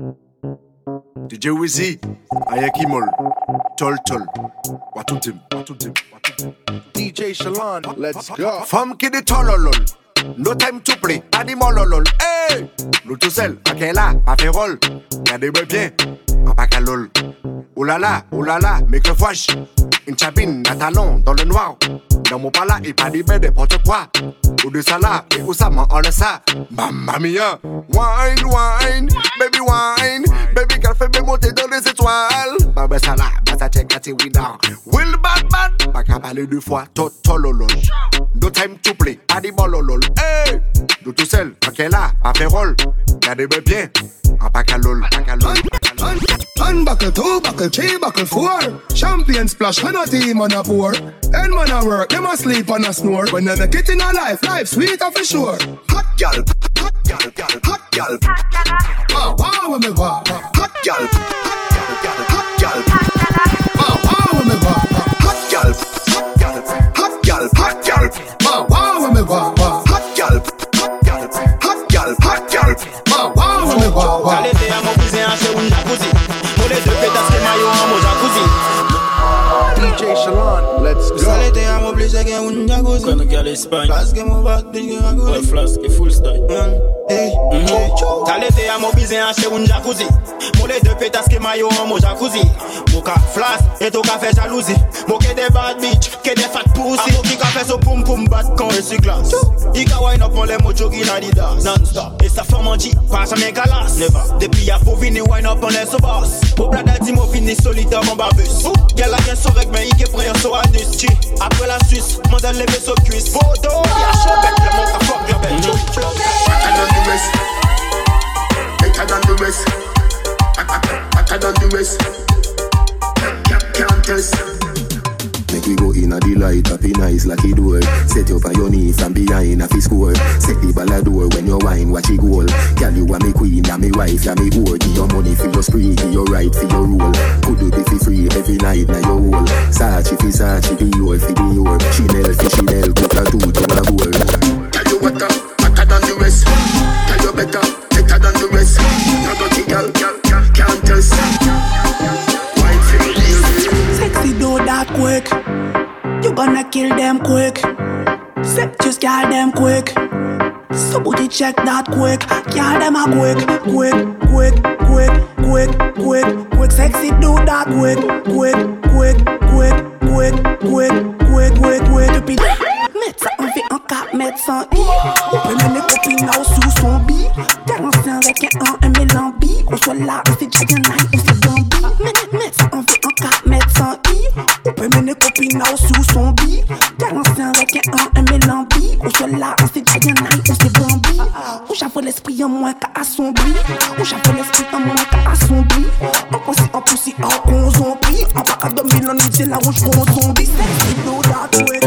DJ Wizzy, Ayaki Mol, Tol Tol, Watum Tim, Watum Tim, DJ Shalon, let's go. Femme qui dit tololol, no time to play, mololol, hey! Nous tout seuls, ok là, pas fait rôle, regardez-moi bien, en pas qu'à lol. Oulala, oulala, mais que fouache, une chabine, un talon, dans le noir. Dans mon pala, il pas dit ben n'importe quoi. Ou de ça là, et où ça m'en ça. Mamma mia, wine, wine, at we down. Will bad bad, pas qu'à parler deux fois, totololol. No time to play, pas dit bololol. Hey, nous tout seul, ok là, pas fait rôle. Regardez-moi bien, en pas qu'à lol, pas qu'à lol. One buckle, two buckle, three buckle, four. Champion splash, when a team on a pour. Then man a work, them a sleep and a snore. When they make it in a life, life sweet for sure. Hot gal, hot gal, hot gal. Wow, ah, wow, when me walk. Hot gal, hot gal, wah wah. Hot girl, hot girl, hot girl, hot girl. Wah wah, fais-moi wah wah. Calé-té à mon cousin, à chez un jacuzzi. Pour les deux pétasses, les maillots à mon jacuzzi. DJ Shalon, let's go. Calé-té à mon obligé, à un jacuzzi. Quand on gagne l'Espagne. Place que mon bac, DJ Ragou. Ouais, flasque, full style. Calé-té à mon cousin, à chez un jacuzzi. Les deux pétasses que maillot en mon jacuzzi. Mon ka flas et ton fait jalousie. Mon que des bad bitch, que des fat pussy. Mon qui fait so poum poum bat quand elle se glace Il ka wine up on les mojo qui n'a Adidas. Non-stop, et sa forme en G, pas jamais galas. Never, depuis y'a pour venir wine up on les so boss Pour blada di mo fini solitaire mon barbus. Y'a la bien avec mais il que frère so anus après la Suisse, mandel lever so cuisse Photo, y'a chaud bec, le mon ka fuck your bitch Hotter than the rest. Can't- Can't test. Make we go in a delight, happy nice like it door. Set you up on your knee from behind a fi score. Set the ball a door when you wine, watch it goal. Girl, you are me queen, me wife, and me whore. Give your money for your spree, give your right for your rule. Could do it for free every night, now your whole. Sachi fi Sachi, be your fi be your. Chanel Chanel, put a two to a bowl. Tell you what, check that quick. Girl them a quick, quick, quick, quick, quick, quick, quick. Sexy do that quick, quick, quick, quick, quick, quick, quick, quick, quick. Depuis mettre en V en 4 mettre sans I. On peut mener copine là sous son bi. Ancien avec un 1 un mélambi. On soit là, on fait Dragon Night, on fait Bambi. Mettre en V en 4 mettre sans I. On peut mener copine là sous son bi. Ancien avec un 1 un mélambi. On soit là, on fait Dragon Night, on fait Ou l'esprit en moi qu'a assombri. Ou l'esprit en moi qu'a assombri. En en en En pas 2000 ans, c'est la rouge qu'on zombie. You do that quick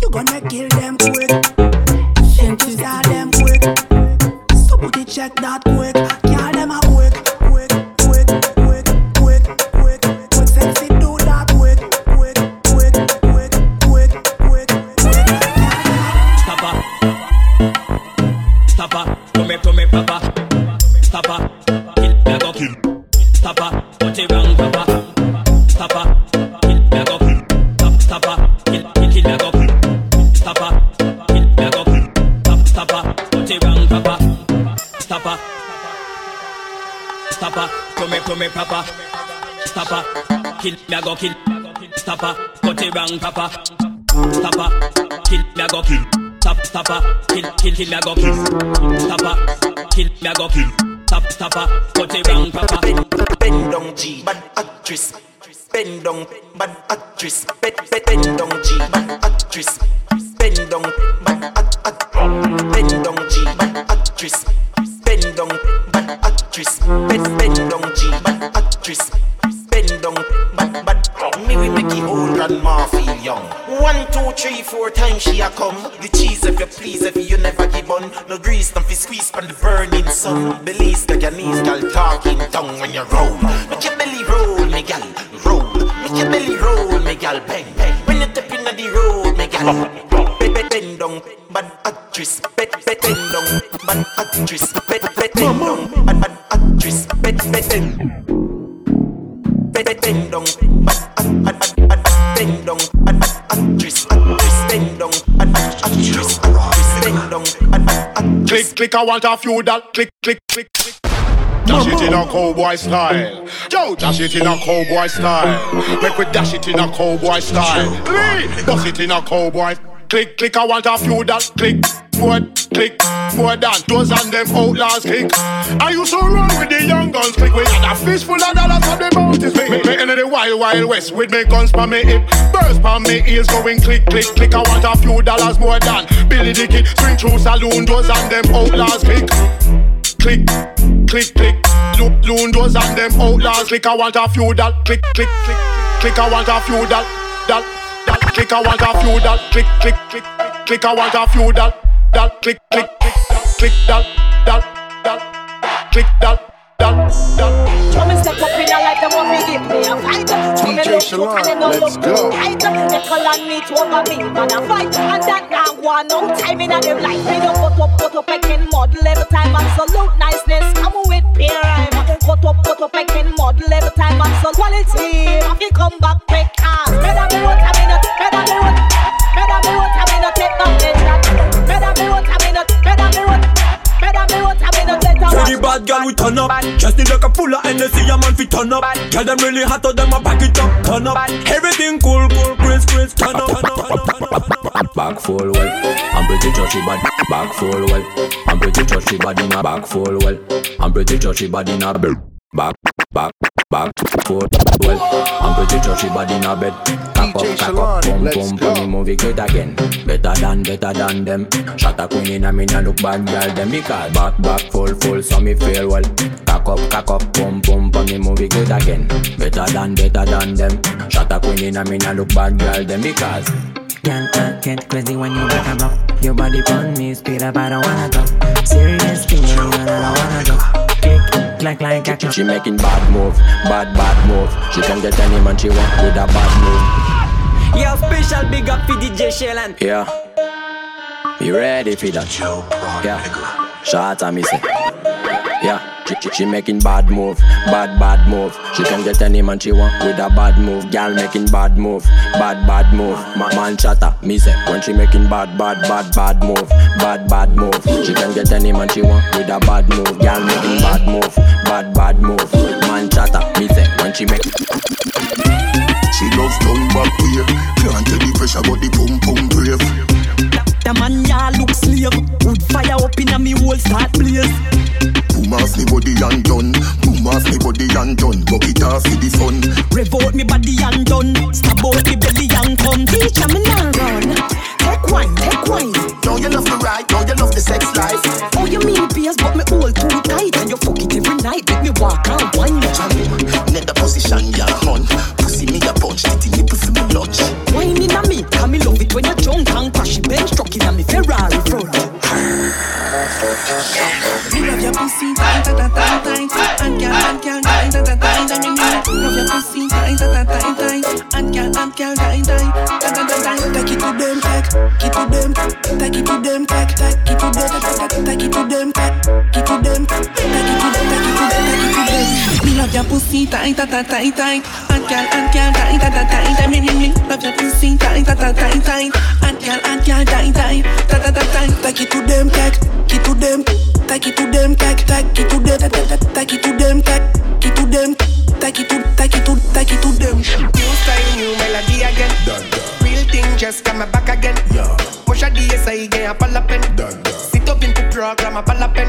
You gonna kill them quick. Send to them quick. Somebody check that Come come papa. Stopper. Kill me a go kill. Stopper. Put it wrong papa. Stopper. Kill me a go kill. Stop stopper. Kill kill kill me a go kill. Stopper. Kill me a go kill. Stop stopper. Put it wrong papa. Bend, down G, bad actress. Bend down, bad actress. Bend down G, bad actress. Sun. Belize like your knees, gal talking tongue when you roll. Make your belly roll, me gal, roll. Make your belly roll, me gal, bang, bang. When you step inna the road, me gal. Bend, bend, bend down, bad actress. Bend, down, bad actress. Bend, bend, bend down, bad, bad actress. bend, down, bend down, actress, actress, bend down, actress, actress, bend down. Click, click, I want a few that. Click, click, click, click. Dash it in a cowboy style. Yo, dash it in a cowboy style. Make we dash it in a cowboy style. Lee, bust it in a cowboy. Click, click, I want a few that. Click, more, click, more than those and them outlaws click. I used to run with the young guns click. We had a fist full of dollars on the mountains. Me, me, me in the wild, wild west with me guns pa me hip. Burst pa me ears going click, click, click. I want a few dollars more than Billy the. Swing through saloon doors and them outlaws click click, click, click. Loon doors and them outlaws. Click, I want a few that. Click, click, click, click. I want a few that, that, that. Click, I want a few that. Click, click, click, click. I want a few that, that. Click, click, click, click that, that, that. Click that. Step up in a life, them want me give me a fight. Look good and they no let's look go. tight. Nickel and meat over me, man a fight. And that now no time in a them life. Me no cut up, cut up, making model every time. Absolute niceness, come with peer rhyme. Cut up, cut up, making model every time. Absolute quality, if you come back quick, turn up Just need like a full of energy a man fi turn up Girl them really hot so them a back it up Turn up Everything cool cool Chris Chris Turn up turn up, turn up. Back full well, I'm pretty touchy bad. Back full well, I'm pretty touchy bad in a back full well. I'm pretty touchy bad in a bed. Back, back, back full well. I'm pretty touchy bad in a bed. Cock DJ up, cock up, pum let's pum go. pum. Movie good again. Better than, better than them. Shot a queen in a me nah look bad girl them because back, back full full so me feel well. Cock up, cock up, pum pum pum. Me movie good again. Better than, better than them. Shot a queen in a me nah look bad girl them because. Girl, I get crazy when you back and up. Your body on me, speed up, I don't wanna go. Serious feeling, and I don't wanna go. Click, clack, like action. She making bad move, bad bad move. She can get any man she want with a bad move. Yeah, special big up for DJ Shaylan. Yeah, be ready for that. Yeah, shot at me say. Yeah, she, she, she making bad move, bad bad move. She can get any man she want with a bad move. Girl making bad move, bad bad move. Ma- man chatter, me say when she making bad bad bad bad move, bad bad move. She can get any man she want with a bad move. Girl making bad move, bad bad move. Man chatter, me say when she make. She loves tongue back way. Can't tell the pressure, but the pum pum walk and love your pussy tight, tight, tight, tight, tight. And girl, and girl, tight, tight, tight, tight. And me, me, me love your pussy tight, tight, tight, tight, tight. And girl, and girl, tight, tight, tight, tight, tight, tight. Take it to them, take, it to them. Take it to them, take, take it to them, take, take, take it to them, take it to them, take it to, take it to, take it to them. New style, new melody again. Real thing just come back again. Push a DSI again, a palapen. Sit up into program, a palapen.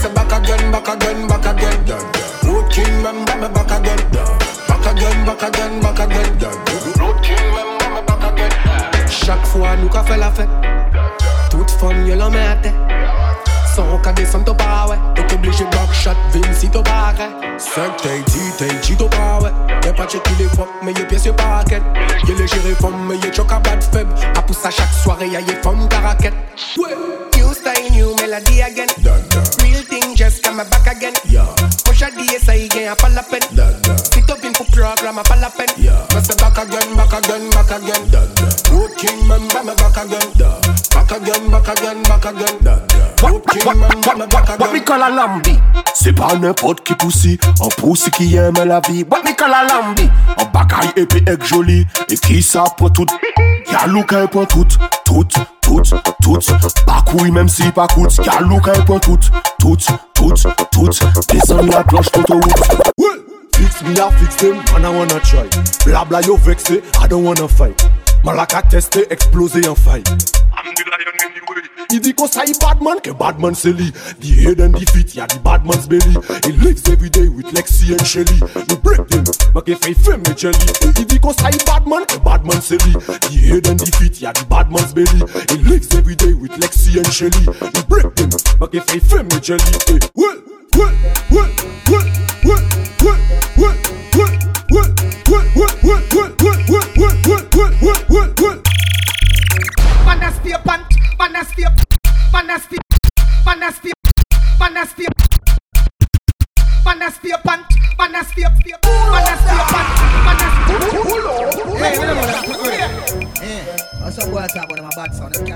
Say back again, back again, back again. Road king, remember me back again. Back again, back again, back again. Road king, remember me back again. Chaque fois, nous qu'a fait la fête. Toute femme, y'a l'homme à tête. Sans qu'à descendre au pas, ouais. T'es obligé backshot, Vinci au barret. 5 t'es dit, t'es dit au pas, ouais. Y'a pas checké les fois, mais y'a pièce, y'a paquet. Y'a les gérés femmes, mais y'a choc à bad faible. À pousse à chaque soirée, y'a y'a femmes caraquette. Ouais. New style, new melody again. Real thing just come back again. Push a DSI again, a pas la peine. Sit up in pour programme, a pas la peine. Mais c'est back again, back again, back again. Road king, remember me back again. Back again, back again, back again. Wap mi kal a lambi Se pa nepot ki pousi An pousi ki yeme la vi. Wap mi kal a lambi An bagay epi ek joli E ki sa pou tout. Yalou ka e pou tout Tout, tout, tout. Bakouy menm si pakout Yalou ka e pou tout Tout, tout, tout. Desan la kloche toto wout Fix mi a fix dem, man a wana try. Blabla yo vekse, a don wana fay Malaka teste, eksplose yon fay Dit qu'on ça bad man, que bad man lui. The head and the feet, yeah, the bad man's belly. He lives every day with Lexi and Shelly. You break them, make a fait femme me jelly. Il dit qu'on ça bad man, que bad man lui. The head and the feet, yeah, the bad man's belly. He lives every day with Lexi and Shelly. You break them, make a fait femme me jelly. Eh, well, well, well, well, spear, man a spear, man a spear, man a spear, man a spear pan, man a spear, my bad.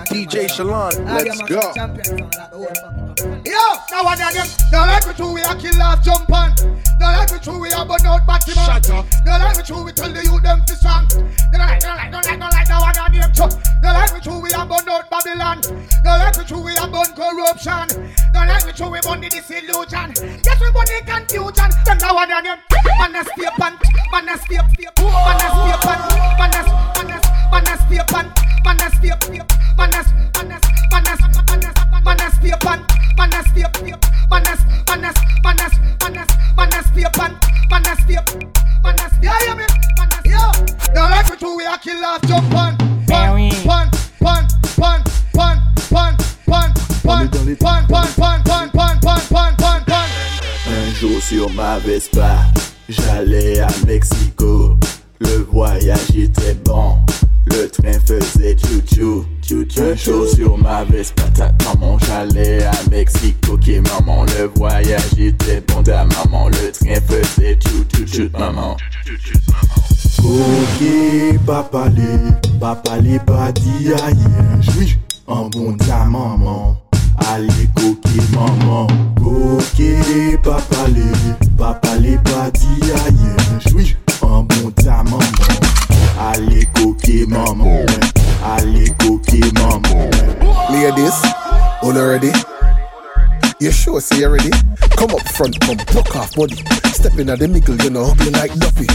DJ Shaylan, let's go. Yo, now one of them, now every two we a kill off jump on. No like we true, we a burn out batty man. No like we true, we tell the youth them to song. No like, no like, no like, no like, no one of them. No like we true, we a burn out Babylon. No like we true, we a burn corruption. No like we true, we burn the disillusion. Yes, we burn the confusion. Them now one of them, man a stay pan, man a stay, man a stay pan, man a, man a, man a stay pan, man a stay, man a, man a, man a, man a, man a stay pan, man a stay, man a, man a, man a, we a kill off jump on, pan, pan, pan, pan, pan, pan, pan, pan, pan, pan, pan, pan, pan, pan, pan, pan, pan. Un jour sur ma Vespa, j'allais à Mexico. Le voyage était bon, le train faisait chou-chou. chou-chou. Un jour sur ma Vespa, ta maman, j'allais à Mexico. Ok, maman, le voyage était bon, ta maman, le train faisait chou-chou, maman. Ok, papa les papa le pa di a yen bon ta maman, ale koke maman. Ok, papa les papa le pa di a yen bon ta maman, ale koke maman. Allez koke maman. Ladies, all already? You sure say you ready? Come up front, come broke off body. Step in at the middle, you know, ugly like Duffy.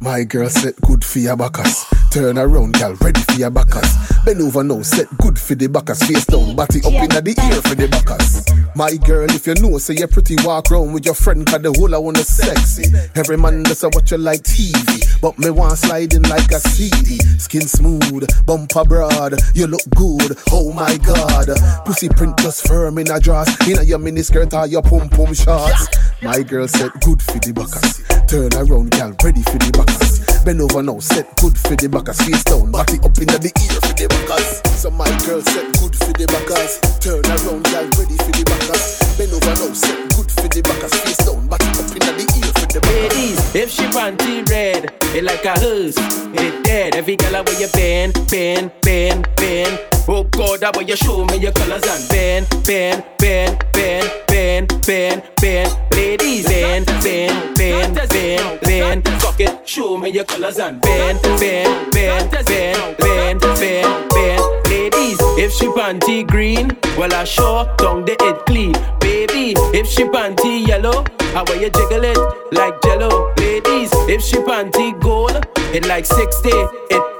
My girl said good for your backers. Turn around, girl, ready for your backers. Bend over now, set good for the backers. Face down, body up in the ear for the backers. My girl, if you know, say you're pretty, walk round with your friend, cause the whole I wanna sexy. Every man does a watch you like TV, but me want sliding like a CD. Skin smooth, bumper broad, you look good, oh my god. Pussy print just firm in a dress, in a your mini skirt or your pum pum shorts. My girl said good for the backers. Turn around, girl, ready for the backers. Bend over now, set good for the backers. Face down, body up in the ear for the backers. So my girl said good for the backers. Turn around, girl, ready for the backers. Bend over now, set good for the backers. Face down, body up in the ear for the backers. Ladies, if she panty red, it like a hearse, it dead. Every girl where you bend, bend, bend, bend. Oh God, that way you show me your colors and bend, bend, bend, bend, bend, bend, bend. Ladies, bend, bend, bend, bend, bend. Fuck it, show me your colors and bend, bend, bend, bend, bend, bend, bend. Ladies, if she panty green, well I sure tongue the it clean. Baby, if she panty yellow, how way you jiggle it like jello. Ladies, if she panty gold, it like 60, it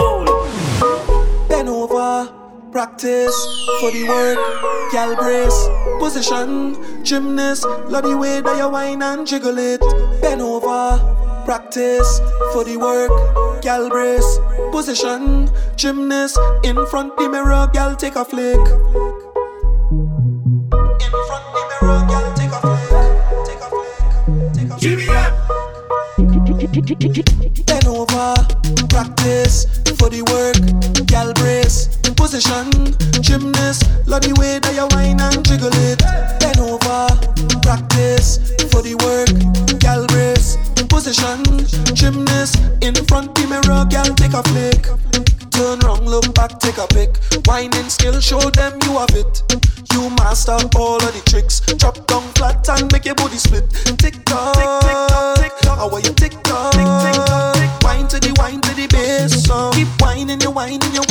practice for the work, gal brace, position, gymnast, love the way that you whine and jiggle it. Bend over, practice for the work, gal brace, position, gymnast, in front the mirror, gal take a flick. In front the mirror, gal take a flick, take a flick, take a flick. Bend over, practice for the work, gal brace, position, gymnast, love the way that you whine and jiggle it. Bend over, practice for the work, gal brace, position, gymnast, in front the mirror, gal take a flick. Turn round, look back, take a pic. Whining skill, show them you have it. You master all of the tricks. Drop down flat and make your body split. Tick tock, tick tick tock. Tick tock, your whining your